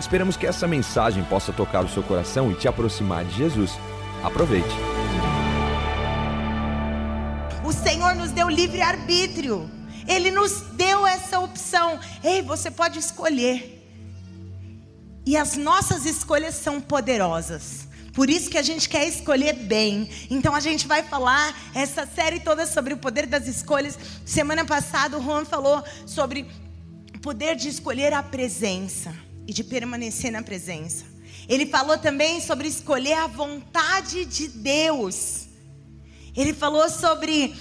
Esperamos que essa mensagem possa tocar o seu coração e te aproximar de Jesus. Aproveite. O Senhor nos deu livre arbítrio. Ele nos deu essa opção. Ei, você pode escolher. E as nossas escolhas são poderosas. Por isso que a gente quer escolher bem. Então a gente vai falar essa série toda sobre o poder das escolhas. Semana passada o Juan falou sobre o poder de escolher a presença e de permanecer na presença. Ele falou também sobre escolher a vontade de Deus. Ele falou sobre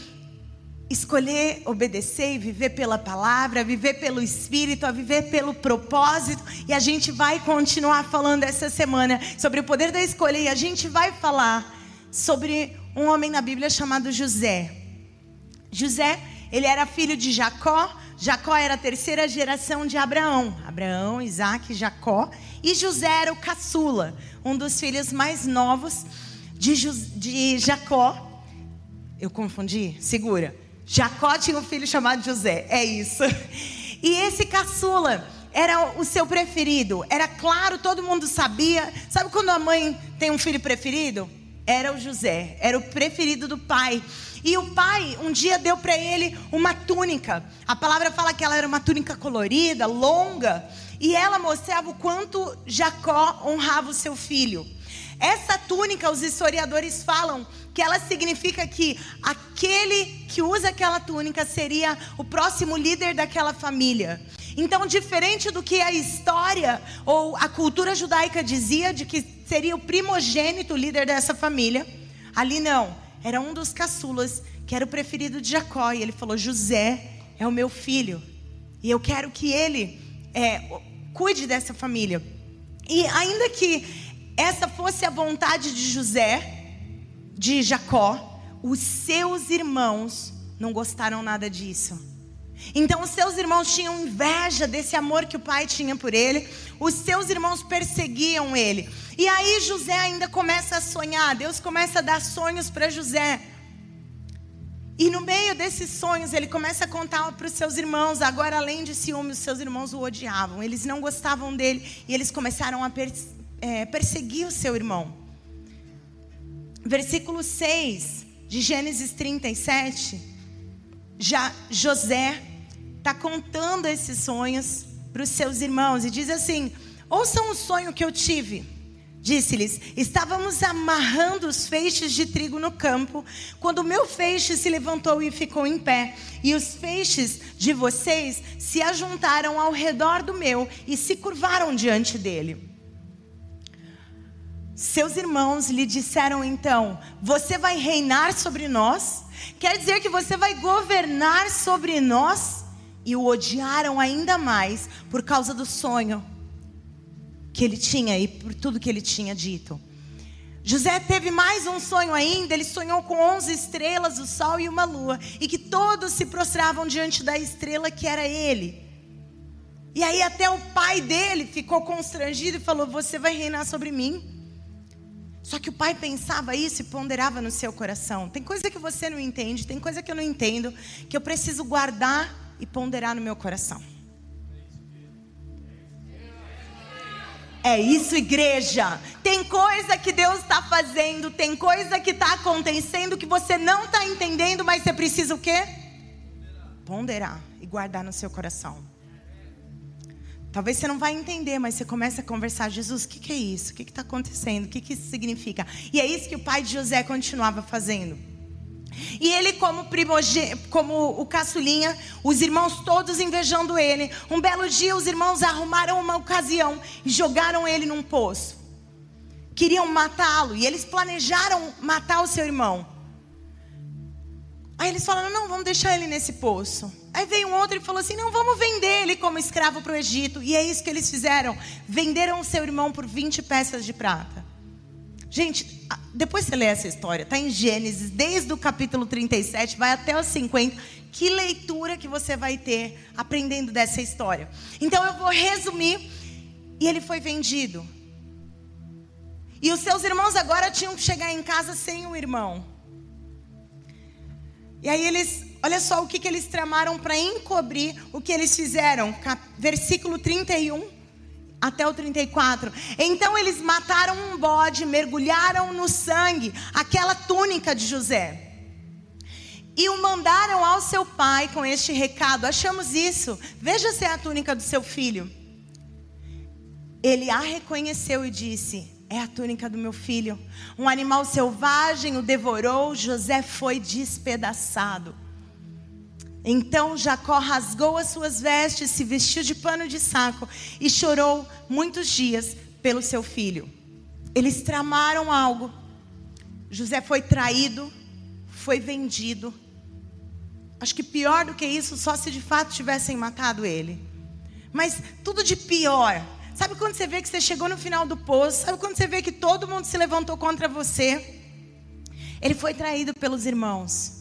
escolher obedecer e viver pela palavra, viver pelo espírito, a viver pelo propósito, e a gente vai continuar falando essa semana sobre o poder da escolha e a gente vai falar sobre um homem na Bíblia chamado José. José, ele era filho de Jacó, Jacó era a terceira geração de Abraão. Abraão, Isaac, Jacó. E José era o caçula, um dos filhos mais novos de, de Jacó. Eu confundi? Segura. Jacó tinha um filho chamado José. É isso. E esse caçula era o seu preferido. Era claro, todo mundo sabia. Sabe quando a mãe tem um filho preferido? Era o José. Era o preferido do pai. E o pai um dia deu para ele uma túnica. A palavra fala que ela era uma túnica colorida, longa, e ela mostrava o quanto Jacó honrava o seu filho. Essa túnica, os historiadores falam que ela significa que aquele que usa aquela túnica seria o próximo líder daquela família. Então, diferente do que a história ou a cultura judaica dizia de que seria o primogênito líder dessa família, ali não era um dos caçulas, que era o preferido de Jacó. E ele falou: José é o meu filho. E eu quero que ele é, cuide dessa família. E ainda que essa fosse a vontade de José, de Jacó, os seus irmãos não gostaram nada disso. Então os seus irmãos tinham inveja desse amor que o pai tinha por ele. Os seus irmãos perseguiam ele. E aí José ainda começa a sonhar. Deus começa a dar sonhos para José. E no meio desses sonhos, ele começa a contar para os seus irmãos. Agora, além de ciúme, os seus irmãos o odiavam. Eles não gostavam dele. E eles começaram a é, perseguir o seu irmão. Versículo 6 de Gênesis 37. Já José está contando esses sonhos para os seus irmãos. E diz assim: Ouçam o sonho que eu tive. Disse-lhes: Estávamos amarrando os feixes de trigo no campo, quando o meu feixe se levantou e ficou em pé, e os feixes de vocês se ajuntaram ao redor do meu e se curvaram diante dele. Seus irmãos lhe disseram então: Você vai reinar sobre nós? Quer dizer que você vai governar sobre nós? E o odiaram ainda mais por causa do sonho que ele tinha e por tudo que ele tinha dito. José teve mais um sonho ainda, ele sonhou com onze estrelas, o sol e uma lua, e que todos se prostravam diante da estrela que era ele. E aí até o pai dele ficou constrangido e falou: Você vai reinar sobre mim? Só que o pai pensava isso e ponderava no seu coração. Tem coisa que você não entende, tem coisa que eu não entendo, que eu preciso guardar e ponderar no meu coração. É isso, igreja. Tem coisa que Deus está fazendo, tem coisa que está acontecendo que você não está entendendo, mas você precisa o quê? Ponderar e guardar no seu coração. Talvez você não vai entender, mas você começa a conversar, Jesus, o que, que, é isso? O que está acontecendo? O que, que isso significa? E é isso que o pai de José continuava fazendo. E ele, como, primogênito, como o caçulinha, os irmãos todos invejando ele. Um belo dia, os irmãos arrumaram uma ocasião e jogaram ele num poço. Queriam matá-lo e eles planejaram matar o seu irmão. Aí eles falaram: não, vamos deixar ele nesse poço. Aí veio um outro e falou assim: não, vamos vender ele como escravo para o Egito. E é isso que eles fizeram: venderam o seu irmão por 20 peças de prata. Gente, depois você lê essa história, está em Gênesis, desde o capítulo 37, vai até os 50. Que leitura que você vai ter aprendendo dessa história. Então eu vou resumir. E ele foi vendido. E os seus irmãos agora tinham que chegar em casa sem o irmão. E aí eles, olha só o que, que eles tramaram para encobrir o que eles fizeram. Versículo 31 até o 34. Então eles mataram um bode, mergulharam no sangue aquela túnica de José. E o mandaram ao seu pai com este recado: Achamos isso, veja se é a túnica do seu filho. Ele a reconheceu e disse: É a túnica do meu filho. Um animal selvagem o devorou, José foi despedaçado. Então Jacó rasgou as suas vestes, se vestiu de pano de saco e chorou muitos dias pelo seu filho. Eles tramaram algo. José foi traído, foi vendido. Acho que pior do que isso, só se de fato tivessem matado ele. Mas tudo de pior. Sabe quando você vê que você chegou no final do poço? Sabe quando você vê que todo mundo se levantou contra você? Ele foi traído pelos irmãos.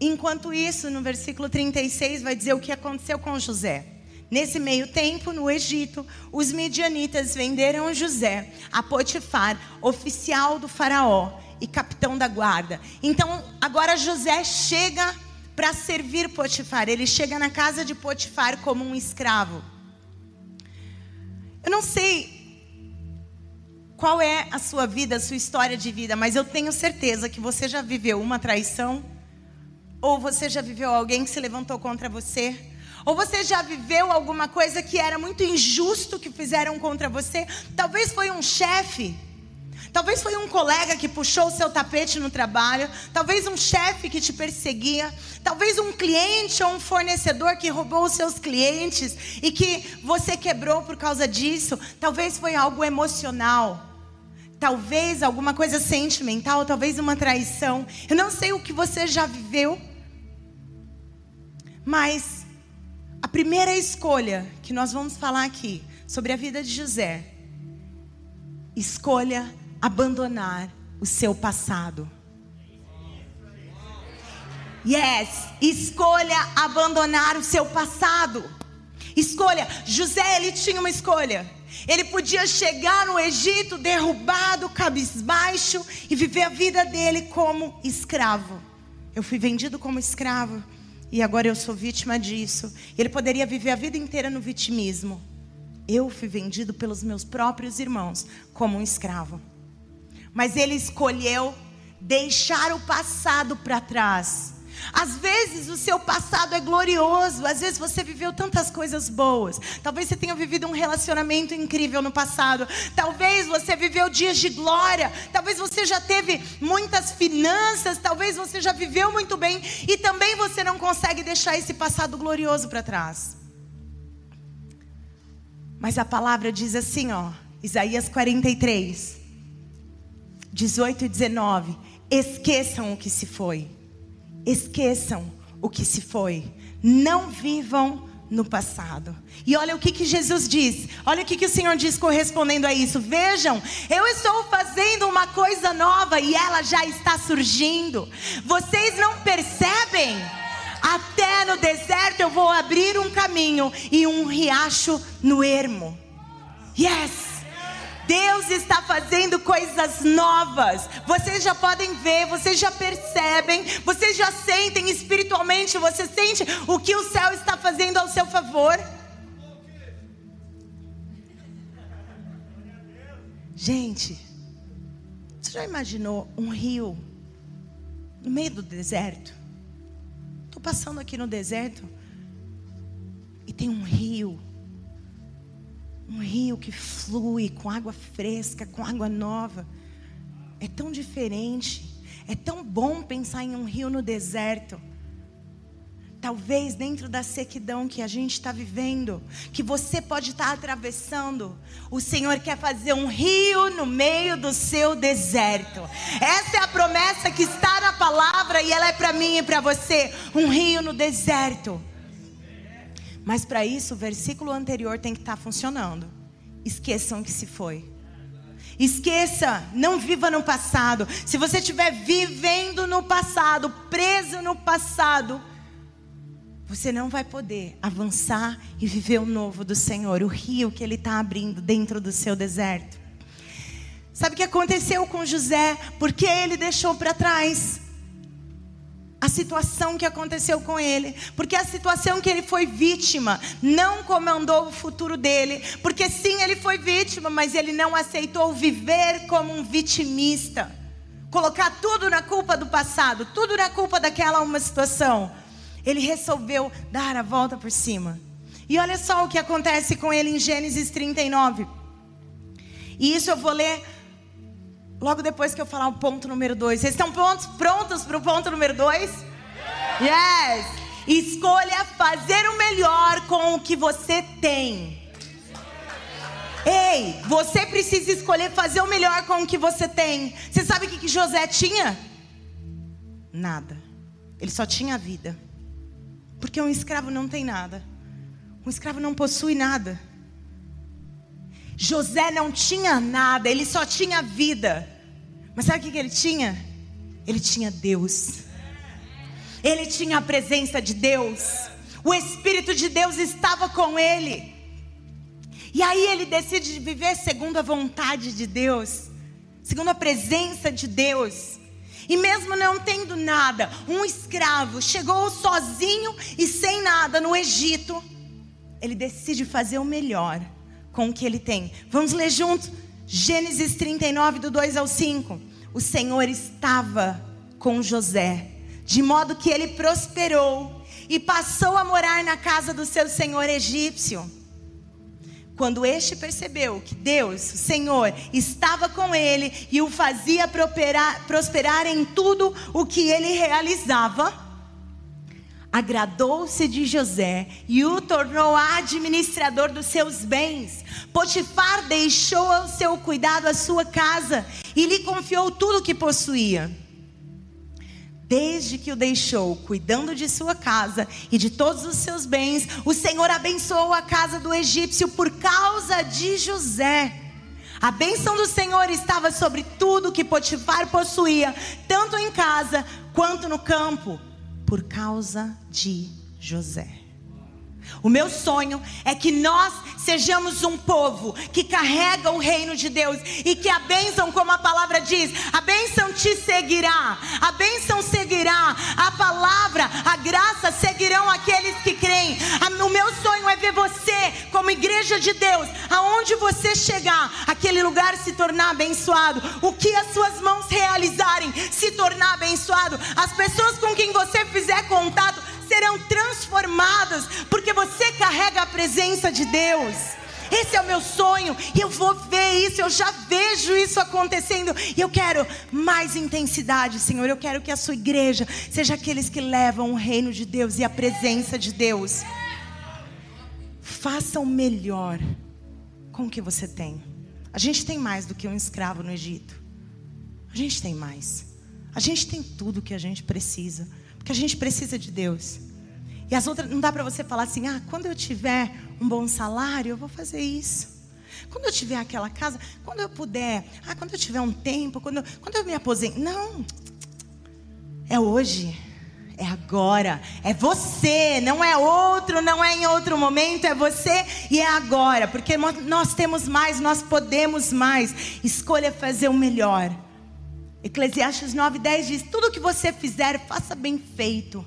Enquanto isso, no versículo 36 vai dizer o que aconteceu com José. Nesse meio tempo, no Egito, os midianitas venderam José a Potifar, oficial do faraó e capitão da guarda. Então, agora José chega para servir Potifar. Ele chega na casa de Potifar como um escravo. Eu não sei qual é a sua vida, a sua história de vida, mas eu tenho certeza que você já viveu uma traição ou você já viveu alguém que se levantou contra você? Ou você já viveu alguma coisa que era muito injusto que fizeram contra você? Talvez foi um chefe. Talvez foi um colega que puxou o seu tapete no trabalho, talvez um chefe que te perseguia, talvez um cliente ou um fornecedor que roubou os seus clientes e que você quebrou por causa disso, talvez foi algo emocional. Talvez alguma coisa sentimental, talvez uma traição. Eu não sei o que você já viveu, mas a primeira escolha que nós vamos falar aqui sobre a vida de José, escolha abandonar o seu passado. Yes, escolha abandonar o seu passado. Escolha. José, ele tinha uma escolha. Ele podia chegar no Egito derrubado, cabisbaixo e viver a vida dele como escravo. Eu fui vendido como escravo e agora eu sou vítima disso. Ele poderia viver a vida inteira no vitimismo. Eu fui vendido pelos meus próprios irmãos como um escravo. Mas ele escolheu deixar o passado para trás às vezes o seu passado é glorioso, às vezes você viveu tantas coisas boas. Talvez você tenha vivido um relacionamento incrível no passado. Talvez você viveu dias de glória. Talvez você já teve muitas finanças. Talvez você já viveu muito bem. E também você não consegue deixar esse passado glorioso para trás. Mas a palavra diz assim, ó, Isaías 43, 18 e 19: Esqueçam o que se foi Esqueçam o que se foi. Não vivam no passado. E olha o que, que Jesus diz. Olha o que, que o Senhor diz correspondendo a isso. Vejam, eu estou fazendo uma coisa nova e ela já está surgindo. Vocês não percebem? Até no deserto eu vou abrir um caminho e um riacho no ermo. Yes! Deus está fazendo novas. Vocês já podem ver, vocês já percebem, vocês já sentem espiritualmente, você sente o que o céu está fazendo ao seu favor. Gente, você já imaginou um rio no meio do deserto? Estou passando aqui no deserto e tem um rio um rio que flui com água fresca, com água nova. É tão diferente. É tão bom pensar em um rio no deserto. Talvez dentro da sequidão que a gente está vivendo, que você pode estar tá atravessando, o Senhor quer fazer um rio no meio do seu deserto. Essa é a promessa que está na palavra e ela é para mim e para você: um rio no deserto. Mas para isso, o versículo anterior tem que estar tá funcionando. Esqueçam que se foi. Esqueça, não viva no passado. Se você estiver vivendo no passado, preso no passado, você não vai poder avançar e viver o novo do Senhor, o rio que Ele está abrindo dentro do seu deserto. Sabe o que aconteceu com José? Porque ele deixou para trás a situação que aconteceu com ele, porque a situação que ele foi vítima não comandou o futuro dele, porque sim, ele foi vítima, mas ele não aceitou viver como um vitimista, colocar tudo na culpa do passado, tudo na culpa daquela uma situação. Ele resolveu dar a volta por cima. E olha só o que acontece com ele em Gênesis 39. E isso eu vou ler Logo depois que eu falar o ponto número dois. Vocês estão prontos, prontos para o ponto número dois? Yes! Escolha fazer o melhor com o que você tem. Ei, você precisa escolher fazer o melhor com o que você tem. Você sabe o que, que José tinha? Nada. Ele só tinha a vida. Porque um escravo não tem nada. Um escravo não possui nada. José não tinha nada, ele só tinha vida. Mas sabe o que ele tinha? Ele tinha Deus. Ele tinha a presença de Deus. O Espírito de Deus estava com ele. E aí ele decide viver segundo a vontade de Deus, segundo a presença de Deus. E mesmo não tendo nada, um escravo chegou sozinho e sem nada no Egito. Ele decide fazer o melhor com o que ele tem. Vamos ler juntos? Gênesis 39, do 2 ao 5. O Senhor estava com José, de modo que ele prosperou e passou a morar na casa do seu senhor egípcio. Quando este percebeu que Deus, o Senhor, estava com ele e o fazia prosperar, prosperar em tudo o que ele realizava, agradou-se de José e o tornou administrador dos seus bens. Potifar deixou ao seu cuidado a sua casa e lhe confiou tudo o que possuía. Desde que o deixou cuidando de sua casa e de todos os seus bens, o Senhor abençoou a casa do egípcio por causa de José. A bênção do Senhor estava sobre tudo que Potifar possuía, tanto em casa quanto no campo por causa de José. O meu sonho é que nós sejamos um povo que carrega o reino de Deus e que a bênção, como a palavra diz, a bênção te seguirá, a bênção seguirá, a palavra, a graça seguirão aqueles que creem. O meu sonho é ver você, como igreja de Deus, aonde você chegar, aquele lugar se tornar abençoado, o que as suas mãos realizarem se tornar abençoado, as pessoas com quem você fizer contato serão transformadas, porque você carrega a presença de Deus. Esse é o meu sonho, eu vou ver isso, eu já vejo isso acontecendo, e eu quero mais intensidade, Senhor. Eu quero que a sua igreja seja aqueles que levam o reino de Deus e a presença de Deus. Faça o melhor com o que você tem. A gente tem mais do que um escravo no Egito. A gente tem mais. A gente tem tudo o que a gente precisa. Porque a gente precisa de Deus. E as outras, não dá para você falar assim: ah, quando eu tiver um bom salário, eu vou fazer isso. Quando eu tiver aquela casa, quando eu puder, ah, quando eu tiver um tempo, quando, quando eu me aposento. Não. É hoje. É agora. É você. Não é outro, não é em outro momento. É você e é agora. Porque nós temos mais, nós podemos mais. Escolha fazer o melhor. Eclesiastes 9:10 diz: Tudo que você fizer, faça bem feito.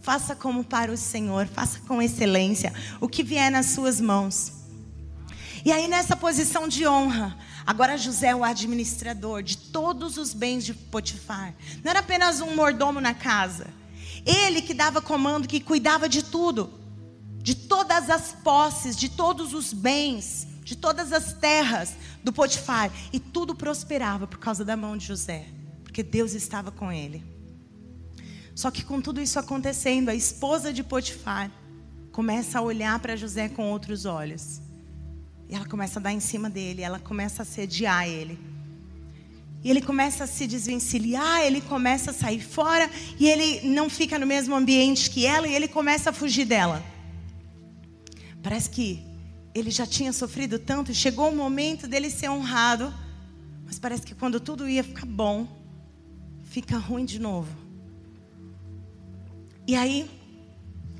Faça como para o Senhor, faça com excelência o que vier nas suas mãos. E aí, nessa posição de honra, agora José é o administrador de todos os bens de Potifar. Não era apenas um mordomo na casa. Ele que dava comando, que cuidava de tudo, de todas as posses, de todos os bens de todas as terras do Potifar. E tudo prosperava por causa da mão de José, porque Deus estava com ele. Só que com tudo isso acontecendo, a esposa de Potifar começa a olhar para José com outros olhos. E ela começa a dar em cima dele, ela começa a sediar ele. E ele começa a se desvencilhar, ele começa a sair fora, e ele não fica no mesmo ambiente que ela, e ele começa a fugir dela. Parece que ele já tinha sofrido tanto, chegou o momento dele ser honrado Mas parece que quando tudo ia ficar bom, fica ruim de novo. E aí,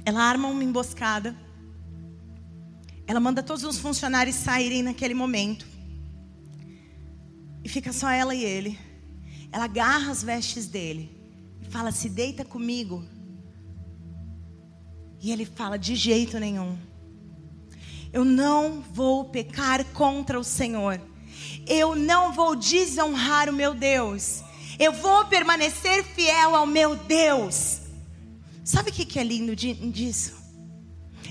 ela arma uma emboscada. Ela manda todos os funcionários saírem naquele momento. E fica só ela e ele. Ela agarra as vestes dele e fala: Se deita comigo. E ele fala: De jeito nenhum. Eu não vou pecar contra o Senhor. Eu não vou desonrar o meu Deus. Eu vou permanecer fiel ao meu Deus. Sabe o que é lindo disso?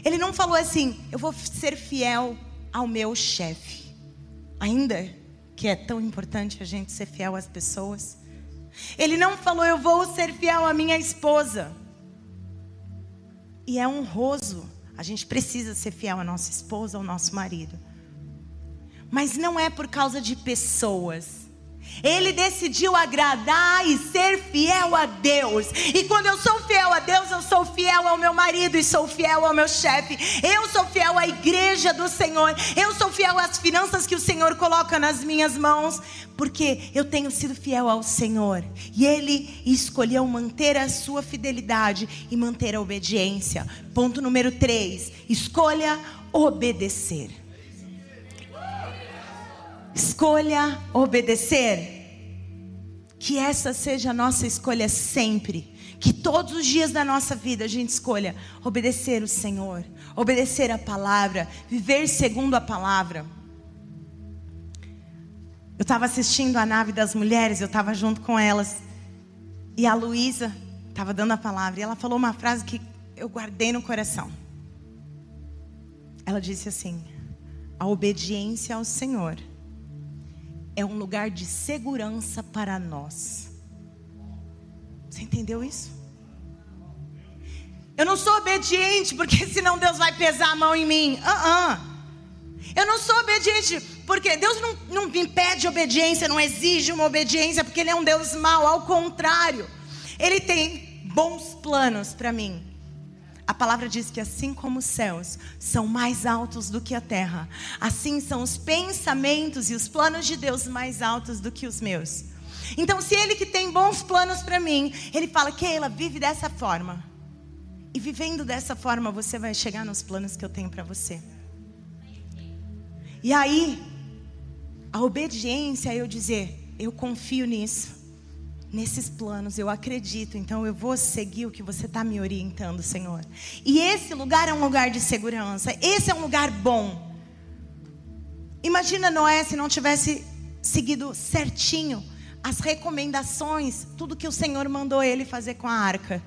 Ele não falou assim, eu vou ser fiel ao meu chefe. Ainda que é tão importante a gente ser fiel às pessoas. Ele não falou, eu vou ser fiel à minha esposa. E é honroso. A gente precisa ser fiel à nossa esposa, ao nosso marido. Mas não é por causa de pessoas. Ele decidiu agradar e ser fiel a Deus. E quando eu sou fiel a Deus, eu sou fiel ao meu marido e sou fiel ao meu chefe. Eu sou fiel à igreja do Senhor. Eu sou fiel às finanças que o Senhor coloca nas minhas mãos, porque eu tenho sido fiel ao Senhor. E ele escolheu manter a sua fidelidade e manter a obediência. Ponto número 3: escolha obedecer. Escolha obedecer. Que essa seja a nossa escolha sempre. Que todos os dias da nossa vida a gente escolha obedecer o Senhor, obedecer a palavra, viver segundo a palavra. Eu estava assistindo a nave das mulheres, eu estava junto com elas. E a Luísa estava dando a palavra. E ela falou uma frase que eu guardei no coração. Ela disse assim: A obediência ao Senhor é um lugar de segurança para nós. Você entendeu isso? Eu não sou obediente porque senão Deus vai pesar a mão em mim. Uh -uh. Eu não sou obediente porque Deus não, não me pede obediência, não exige uma obediência porque Ele é um Deus mau. Ao contrário, Ele tem bons planos para mim. A palavra diz que assim como os céus são mais altos do que a terra, assim são os pensamentos e os planos de Deus mais altos do que os meus. Então, se Ele que tem bons planos para mim, Ele fala, Keila, vive dessa forma. E vivendo dessa forma, você vai chegar nos planos que eu tenho para você. E aí, a obediência é eu dizer, eu confio nisso nesses planos, eu acredito, então eu vou seguir o que você está me orientando, Senhor. E esse lugar é um lugar de segurança, esse é um lugar bom. Imagina Noé se não tivesse seguido certinho as recomendações, tudo que o Senhor mandou ele fazer com a arca.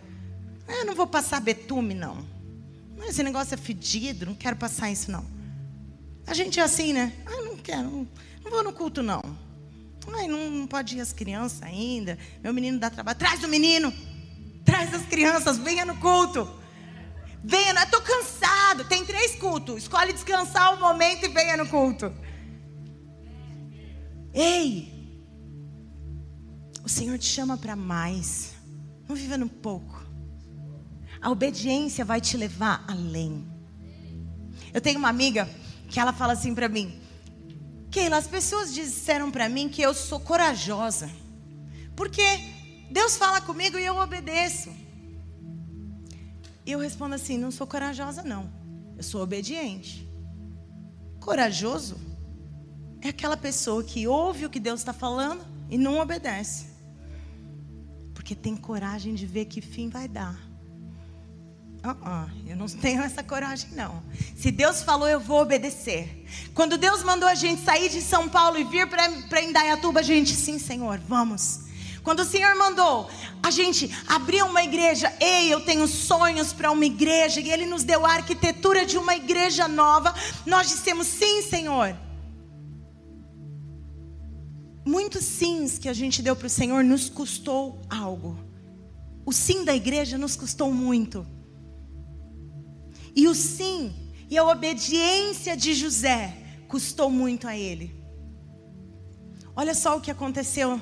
Ah, eu não vou passar betume, não. Esse negócio é fedido, não quero passar isso, não. A gente é assim, né? Ah, não quero, não, não vou no culto, não. Ai, não, não pode ir as crianças ainda. Meu menino dá trabalho. Traz o menino. Traz as crianças. Venha no culto. Venha, eu estou cansado. Tem três cultos. Escolhe descansar um momento e venha no culto. Ei, o Senhor te chama para mais. Não viva no pouco. A obediência vai te levar além. Eu tenho uma amiga que ela fala assim para mim: Keila, as pessoas disseram para mim que eu sou corajosa. Porque Deus fala comigo e eu obedeço. E eu respondo assim: não sou corajosa, não. Eu sou obediente. Corajoso é aquela pessoa que ouve o que Deus está falando e não obedece. Porque tem coragem de ver que fim vai dar. Uh eu não tenho essa coragem, não. Se Deus falou, eu vou obedecer. Quando Deus mandou a gente sair de São Paulo e vir para Indaiatuba, a gente, sim, Senhor, vamos. Quando o Senhor mandou a gente abrir uma igreja, ei, eu tenho sonhos para uma igreja, e Ele nos deu a arquitetura de uma igreja nova, nós dissemos sim, Senhor. Muitos sims que a gente deu para o Senhor nos custou algo. O sim da igreja nos custou muito. E o sim e a obediência de José custou muito a ele. Olha só o que aconteceu.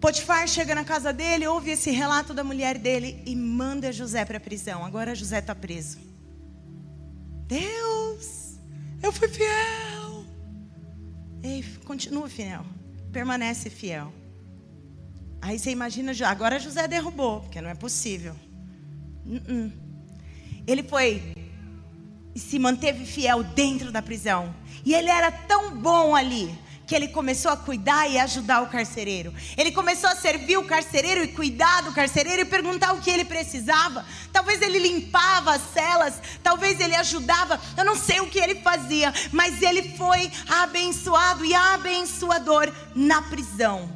Potifar chega na casa dele, ouve esse relato da mulher dele e manda José para a prisão. Agora José está preso. Deus, eu fui fiel. Ei, continua fiel. Permanece fiel. Aí você imagina, agora José derrubou, porque não é possível. Uh -uh. Ele foi e se manteve fiel dentro da prisão. E ele era tão bom ali que ele começou a cuidar e ajudar o carcereiro. Ele começou a servir o carcereiro e cuidar do carcereiro e perguntar o que ele precisava. Talvez ele limpava as celas, talvez ele ajudava, eu não sei o que ele fazia, mas ele foi abençoado e abençoador na prisão.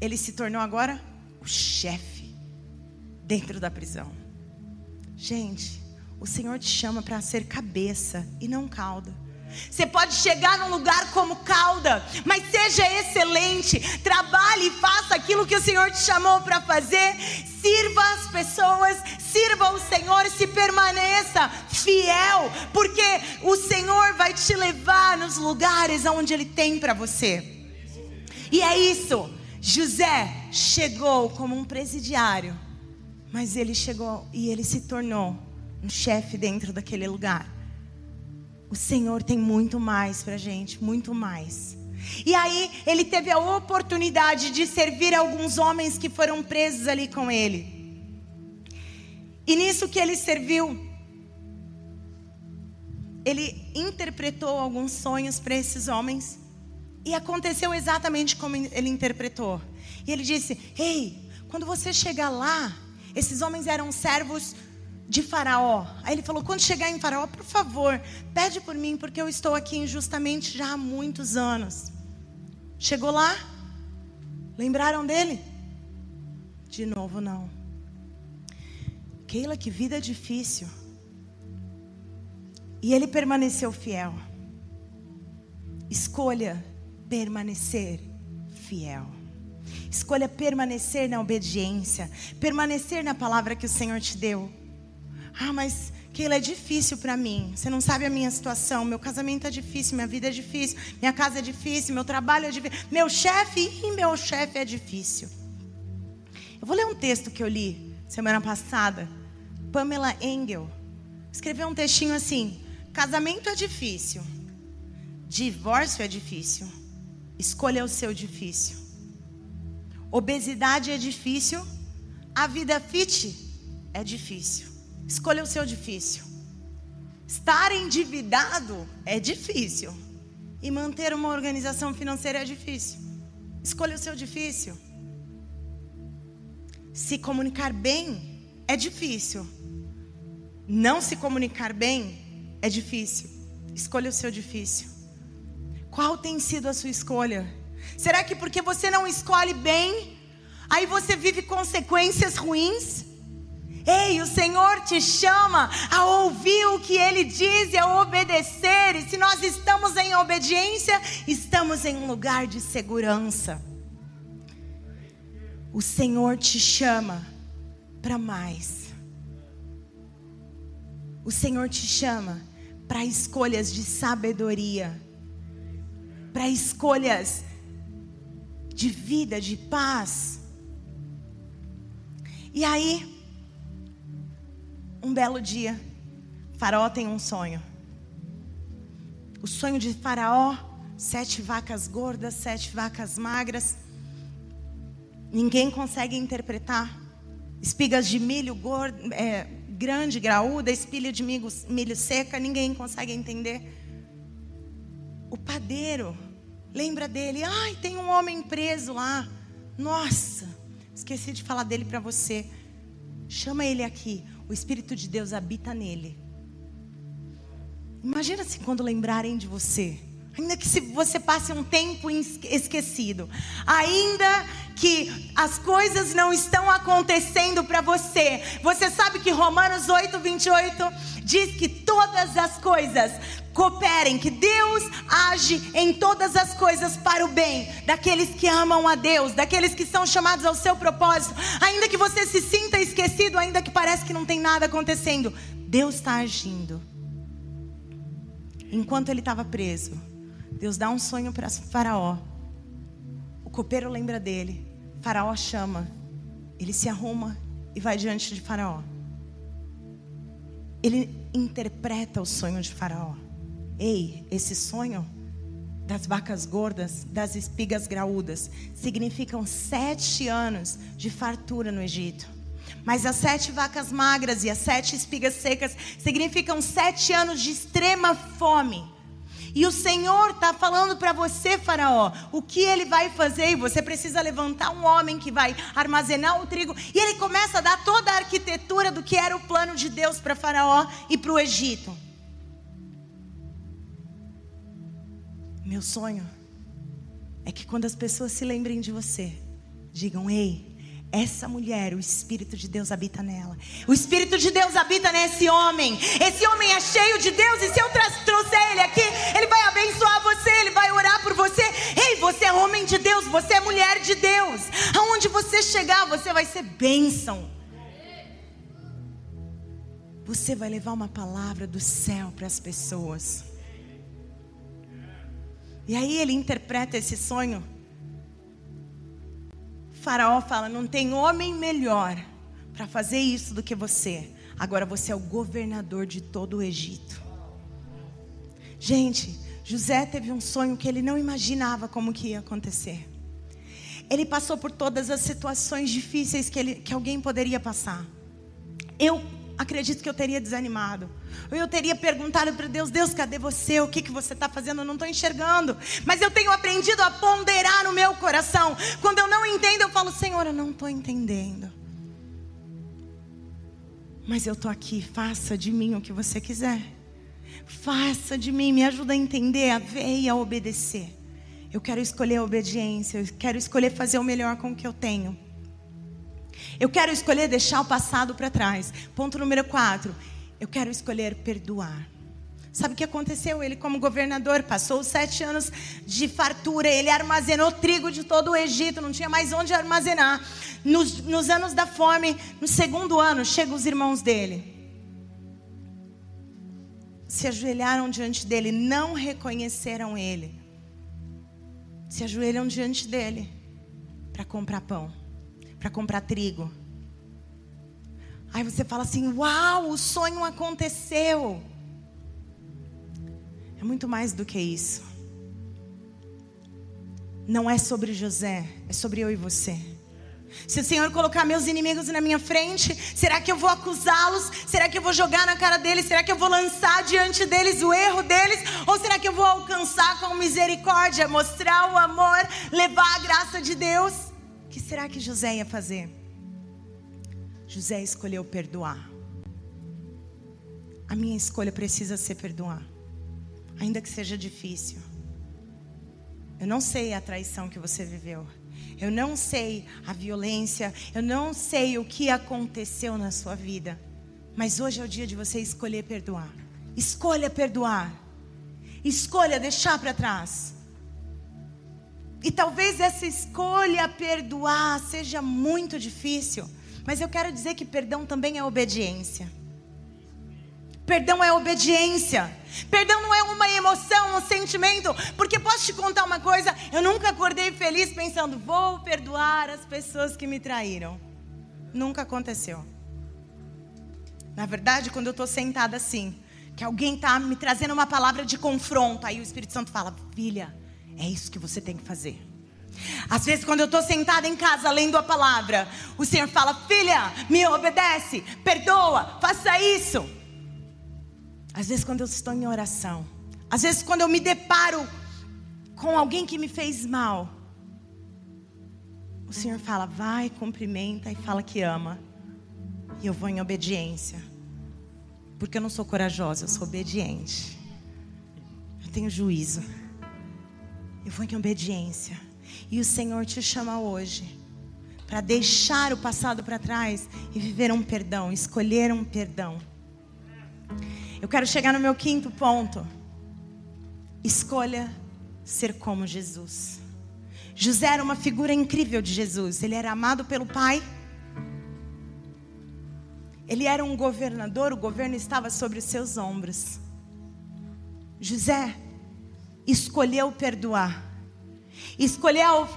Ele se tornou agora o chefe dentro da prisão. Gente, o Senhor te chama para ser cabeça e não cauda. Você pode chegar num lugar como cauda, mas seja excelente, trabalhe e faça aquilo que o Senhor te chamou para fazer. Sirva as pessoas, sirva o Senhor e se permaneça fiel, porque o Senhor vai te levar nos lugares onde Ele tem para você. E é isso. José chegou como um presidiário, mas ele chegou e ele se tornou um chefe dentro daquele lugar. O Senhor tem muito mais para gente, muito mais. E aí ele teve a oportunidade de servir alguns homens que foram presos ali com ele. E nisso que ele serviu, ele interpretou alguns sonhos para esses homens. E aconteceu exatamente como ele interpretou. E ele disse: Ei, quando você chegar lá, esses homens eram servos de Faraó. Aí ele falou: quando chegar em Faraó, por favor, pede por mim, porque eu estou aqui injustamente já há muitos anos. Chegou lá? Lembraram dele? De novo, não. Keila, que vida difícil. E ele permaneceu fiel. Escolha permanecer fiel. Escolha permanecer na obediência, permanecer na palavra que o Senhor te deu. Ah, mas Keila, é difícil para mim. Você não sabe a minha situação. Meu casamento é difícil, minha vida é difícil, minha casa é difícil, meu trabalho é difícil, meu chefe e meu chefe é difícil. Eu vou ler um texto que eu li semana passada. Pamela Engel escreveu um textinho assim: Casamento é difícil, divórcio é difícil, escolha o seu difícil. Obesidade é difícil, a vida fit é difícil. Escolha o seu difícil. Estar endividado é difícil. E manter uma organização financeira é difícil. Escolha o seu difícil. Se comunicar bem é difícil. Não se comunicar bem é difícil. Escolha o seu difícil. Qual tem sido a sua escolha? Será que porque você não escolhe bem, aí você vive consequências ruins? Ei, o Senhor te chama a ouvir o que Ele diz e a obedecer. E se nós estamos em obediência, estamos em um lugar de segurança. O Senhor te chama para mais. O Senhor te chama para escolhas de sabedoria, para escolhas de vida, de paz. E aí, um belo dia, Faraó tem um sonho. O sonho de Faraó: sete vacas gordas, sete vacas magras. Ninguém consegue interpretar. Espigas de milho gordo, é, grande, graúda, espilha de milho, milho seca, ninguém consegue entender. O padeiro lembra dele. Ai, tem um homem preso lá. Nossa, esqueci de falar dele para você. Chama ele aqui o Espírito de Deus habita nele. Imagina se quando lembrarem de você. Ainda que você passe um tempo esquecido, ainda que as coisas não estão acontecendo para você, você sabe que Romanos 8, 28 diz que todas as coisas cooperem, que Deus age em todas as coisas para o bem daqueles que amam a Deus, daqueles que são chamados ao seu propósito, ainda que você se sinta esquecido, ainda que parece que não tem nada acontecendo, Deus está agindo. Enquanto ele estava preso, Deus dá um sonho para Faraó. O copeiro lembra dele. Faraó chama. Ele se arruma e vai diante de Faraó. Ele interpreta o sonho de Faraó. Ei, esse sonho das vacas gordas, das espigas graúdas, significam sete anos de fartura no Egito. Mas as sete vacas magras e as sete espigas secas significam sete anos de extrema fome. E o Senhor está falando para você, Faraó, o que ele vai fazer. E você precisa levantar um homem que vai armazenar o trigo. E ele começa a dar toda a arquitetura do que era o plano de Deus para Faraó e para o Egito. Meu sonho é que quando as pessoas se lembrem de você, digam: Ei, essa mulher, o Espírito de Deus habita nela. O Espírito de Deus habita nesse homem. Esse homem é cheio de Deus. E se eu trouxer ele aqui, ele vai abençoar você, ele vai orar por você. Ei, você é homem de Deus, você é mulher de Deus. Aonde você chegar, você vai ser bênção. Você vai levar uma palavra do céu para as pessoas. E aí ele interpreta esse sonho. Faraó fala: Não tem homem melhor para fazer isso do que você. Agora você é o governador de todo o Egito. Gente, José teve um sonho que ele não imaginava como que ia acontecer. Ele passou por todas as situações difíceis que, ele, que alguém poderia passar. Eu acredito que eu teria desanimado. Eu teria perguntado para Deus: Deus, cadê você? O que, que você está fazendo? Eu não estou enxergando. Mas eu tenho aprendido a ponderar no meu coração. Quando eu não entendo, eu falo: Senhor, eu não estou entendendo. Mas eu estou aqui. Faça de mim o que você quiser. Faça de mim, me ajuda a entender, a ver e a obedecer. Eu quero escolher a obediência. Eu quero escolher fazer o melhor com o que eu tenho. Eu quero escolher deixar o passado para trás. Ponto número 4. Eu quero escolher perdoar. Sabe o que aconteceu? Ele, como governador, passou sete anos de fartura. Ele armazenou trigo de todo o Egito, não tinha mais onde armazenar. Nos, nos anos da fome, no segundo ano, chegam os irmãos dele. Se ajoelharam diante dele, não reconheceram ele. Se ajoelham diante dele para comprar pão para comprar trigo. Aí você fala assim: Uau, o sonho aconteceu. É muito mais do que isso. Não é sobre José, é sobre eu e você. Se o Senhor colocar meus inimigos na minha frente, será que eu vou acusá-los? Será que eu vou jogar na cara deles? Será que eu vou lançar diante deles o erro deles? Ou será que eu vou alcançar com misericórdia, mostrar o amor, levar a graça de Deus? Que será que José ia fazer? José escolheu perdoar. A minha escolha precisa ser perdoar, ainda que seja difícil. Eu não sei a traição que você viveu. Eu não sei a violência. Eu não sei o que aconteceu na sua vida. Mas hoje é o dia de você escolher perdoar. Escolha perdoar. Escolha deixar para trás. E talvez essa escolha perdoar seja muito difícil, mas eu quero dizer que perdão também é obediência. Perdão é obediência. Perdão não é uma emoção, um sentimento. Porque posso te contar uma coisa: eu nunca acordei feliz pensando, vou perdoar as pessoas que me traíram. Nunca aconteceu. Na verdade, quando eu estou sentada assim, que alguém está me trazendo uma palavra de confronto, aí o Espírito Santo fala: filha é isso que você tem que fazer. Às vezes, quando eu estou sentada em casa lendo a palavra, o Senhor fala: Filha, me obedece, perdoa, faça isso. Às vezes, quando eu estou em oração, às vezes, quando eu me deparo com alguém que me fez mal, o Senhor fala: Vai, cumprimenta e fala que ama. E eu vou em obediência, porque eu não sou corajosa, eu sou obediente. Eu tenho juízo. Eu vou em obediência. E o Senhor te chama hoje para deixar o passado para trás e viver um perdão, escolher um perdão. Eu quero chegar no meu quinto ponto. Escolha ser como Jesus. José era uma figura incrível de Jesus. Ele era amado pelo Pai. Ele era um governador, o governo estava sobre os seus ombros. José escolheu perdoar. Escolheu.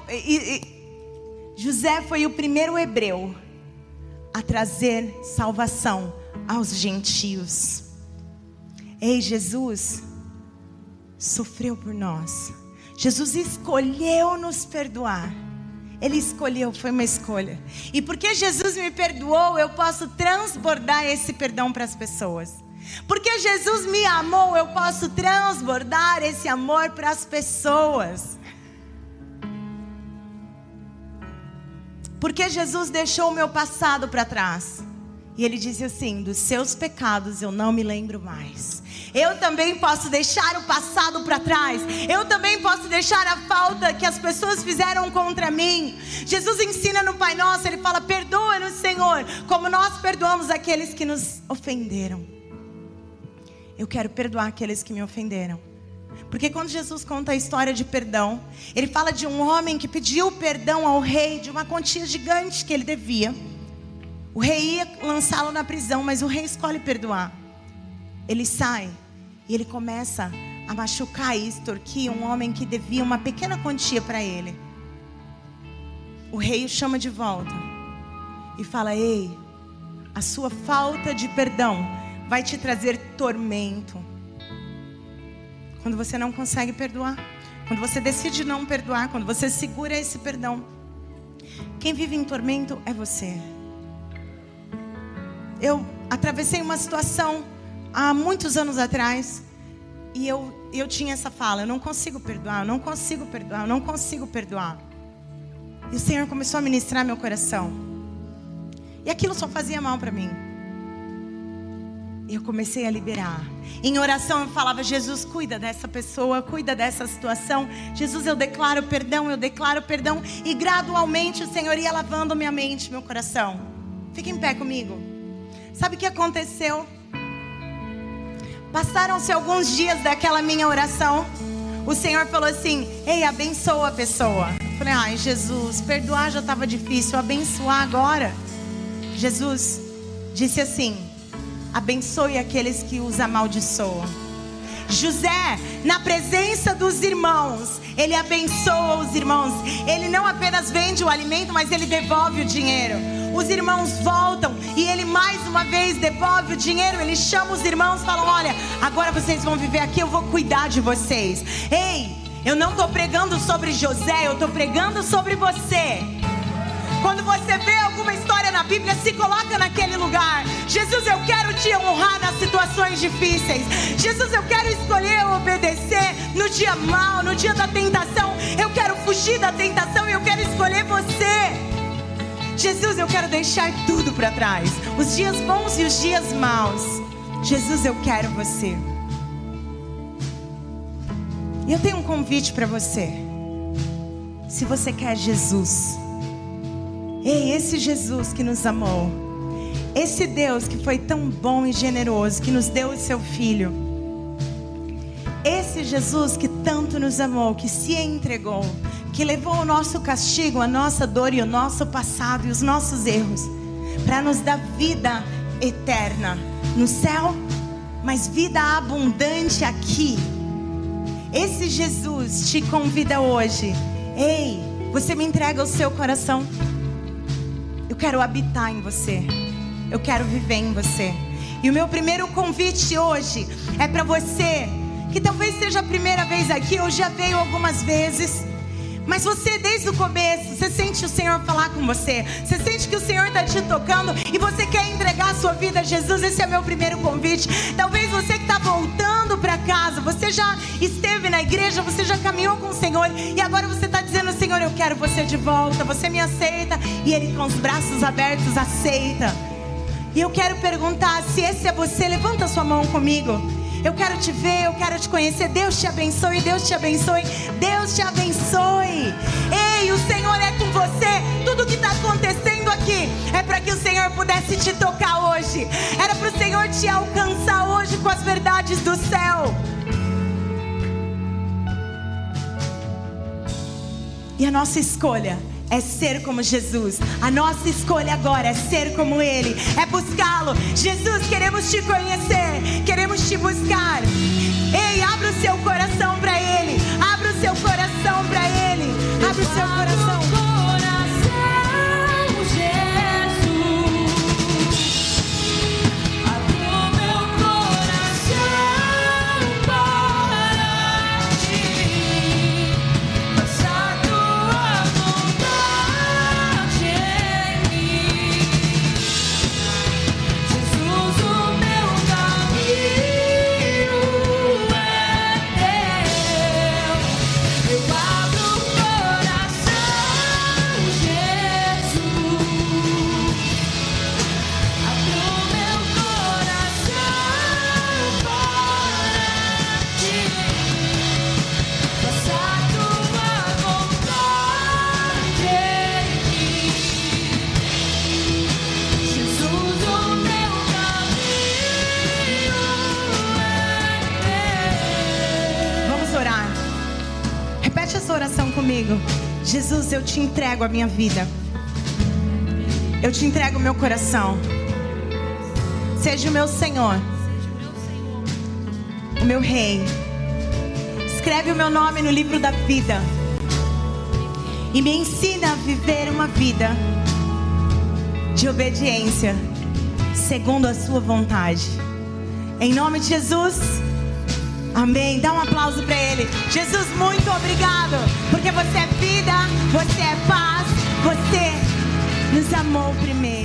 José foi o primeiro hebreu a trazer salvação aos gentios. Ei, Jesus sofreu por nós. Jesus escolheu nos perdoar. Ele escolheu, foi uma escolha. E porque Jesus me perdoou, eu posso transbordar esse perdão para as pessoas. Porque Jesus me amou, eu posso transbordar esse amor para as pessoas. Porque Jesus deixou o meu passado para trás. E ele disse assim: dos seus pecados eu não me lembro mais. Eu também posso deixar o passado para trás. Eu também posso deixar a falta que as pessoas fizeram contra mim. Jesus ensina no Pai Nosso, ele fala: perdoa-nos, Senhor, como nós perdoamos aqueles que nos ofenderam. Eu quero perdoar aqueles que me ofenderam. Porque quando Jesus conta a história de perdão, ele fala de um homem que pediu perdão ao rei de uma quantia gigante que ele devia. O rei ia lançá-lo na prisão, mas o rei escolhe perdoar. Ele sai e ele começa a machucar e extorquir um homem que devia uma pequena quantia para ele. O rei o chama de volta e fala: Ei, a sua falta de perdão vai te trazer tormento. Quando você não consegue perdoar, quando você decide não perdoar, quando você segura esse perdão, quem vive em tormento é você. Eu atravessei uma situação há muitos anos atrás e eu, eu tinha essa fala: eu não consigo perdoar, eu não consigo perdoar, eu não consigo perdoar. E o Senhor começou a ministrar meu coração. E aquilo só fazia mal para mim. Eu comecei a liberar. Em oração eu falava: Jesus, cuida dessa pessoa, cuida dessa situação. Jesus, eu declaro perdão, eu declaro perdão. E gradualmente o Senhor ia lavando minha mente, meu coração. Fique em pé comigo. Sabe o que aconteceu? Passaram-se alguns dias daquela minha oração. O Senhor falou assim: Ei, abençoa a pessoa. Eu falei: Ai, Jesus, perdoar já estava difícil, abençoar agora. Jesus disse assim: abençoe aqueles que os amaldiçoam. José, na presença dos irmãos, ele abençoa os irmãos. Ele não apenas vende o alimento, mas ele devolve o dinheiro. Os irmãos voltam e ele mais uma vez devolve o dinheiro. Ele chama os irmãos, fala: "Olha, agora vocês vão viver aqui, eu vou cuidar de vocês". Ei, eu não estou pregando sobre José, eu estou pregando sobre você. Quando você vê alguma história na Bíblia, se coloca naquele lugar. Jesus, eu quero te honrar nas situações difíceis. Jesus, eu quero escolher obedecer no dia mal, no dia da tentação. Eu quero fugir da tentação e eu quero escolher você. Jesus, eu quero deixar tudo para trás. Os dias bons e os dias maus. Jesus, eu quero você. E eu tenho um convite para você. Se você quer Jesus, Ei, esse Jesus que nos amou, esse Deus que foi tão bom e generoso, que nos deu o seu Filho, esse Jesus que tanto nos amou, que se entregou, que levou o nosso castigo, a nossa dor e o nosso passado e os nossos erros, para nos dar vida eterna no céu, mas vida abundante aqui. Esse Jesus te convida hoje. Ei, você me entrega o seu coração quero habitar em você. Eu quero viver em você. E o meu primeiro convite hoje é para você que talvez seja a primeira vez aqui ou já veio algumas vezes. Mas você, desde o começo, você sente o Senhor falar com você. Você sente que o Senhor está te tocando e você quer entregar a sua vida a Jesus. Esse é meu primeiro convite. Talvez você que está voltando para casa, você já esteve na igreja, você já caminhou com o Senhor e agora você está dizendo: Senhor, eu quero você de volta. Você me aceita e Ele, com os braços abertos, aceita. E eu quero perguntar: se esse é você, levanta sua mão comigo. Eu quero te ver, eu quero te conhecer. Deus te abençoe, Deus te abençoe, Deus te abençoe. Ei, o Senhor é com você. Tudo que está acontecendo aqui é para que o Senhor pudesse te tocar hoje. Era para o Senhor te alcançar hoje com as verdades do céu. E a nossa escolha é ser como Jesus. A nossa escolha agora é ser como Ele, é buscá-lo. Jesus, queremos te conhecer, queremos te buscar. Ei, abra o seu coração para Ele, abra o seu coração para Ele, abra o seu coração. Eu te entrego a minha vida. Eu te entrego o meu coração. Seja o meu Senhor, o meu Rei. Escreve o meu nome no livro da vida e me ensina a viver uma vida de obediência, segundo a Sua vontade. Em nome de Jesus. Amém. Dá um aplauso para Ele. Jesus, muito obrigado, porque você é vida, você é paz, você nos amou primeiro.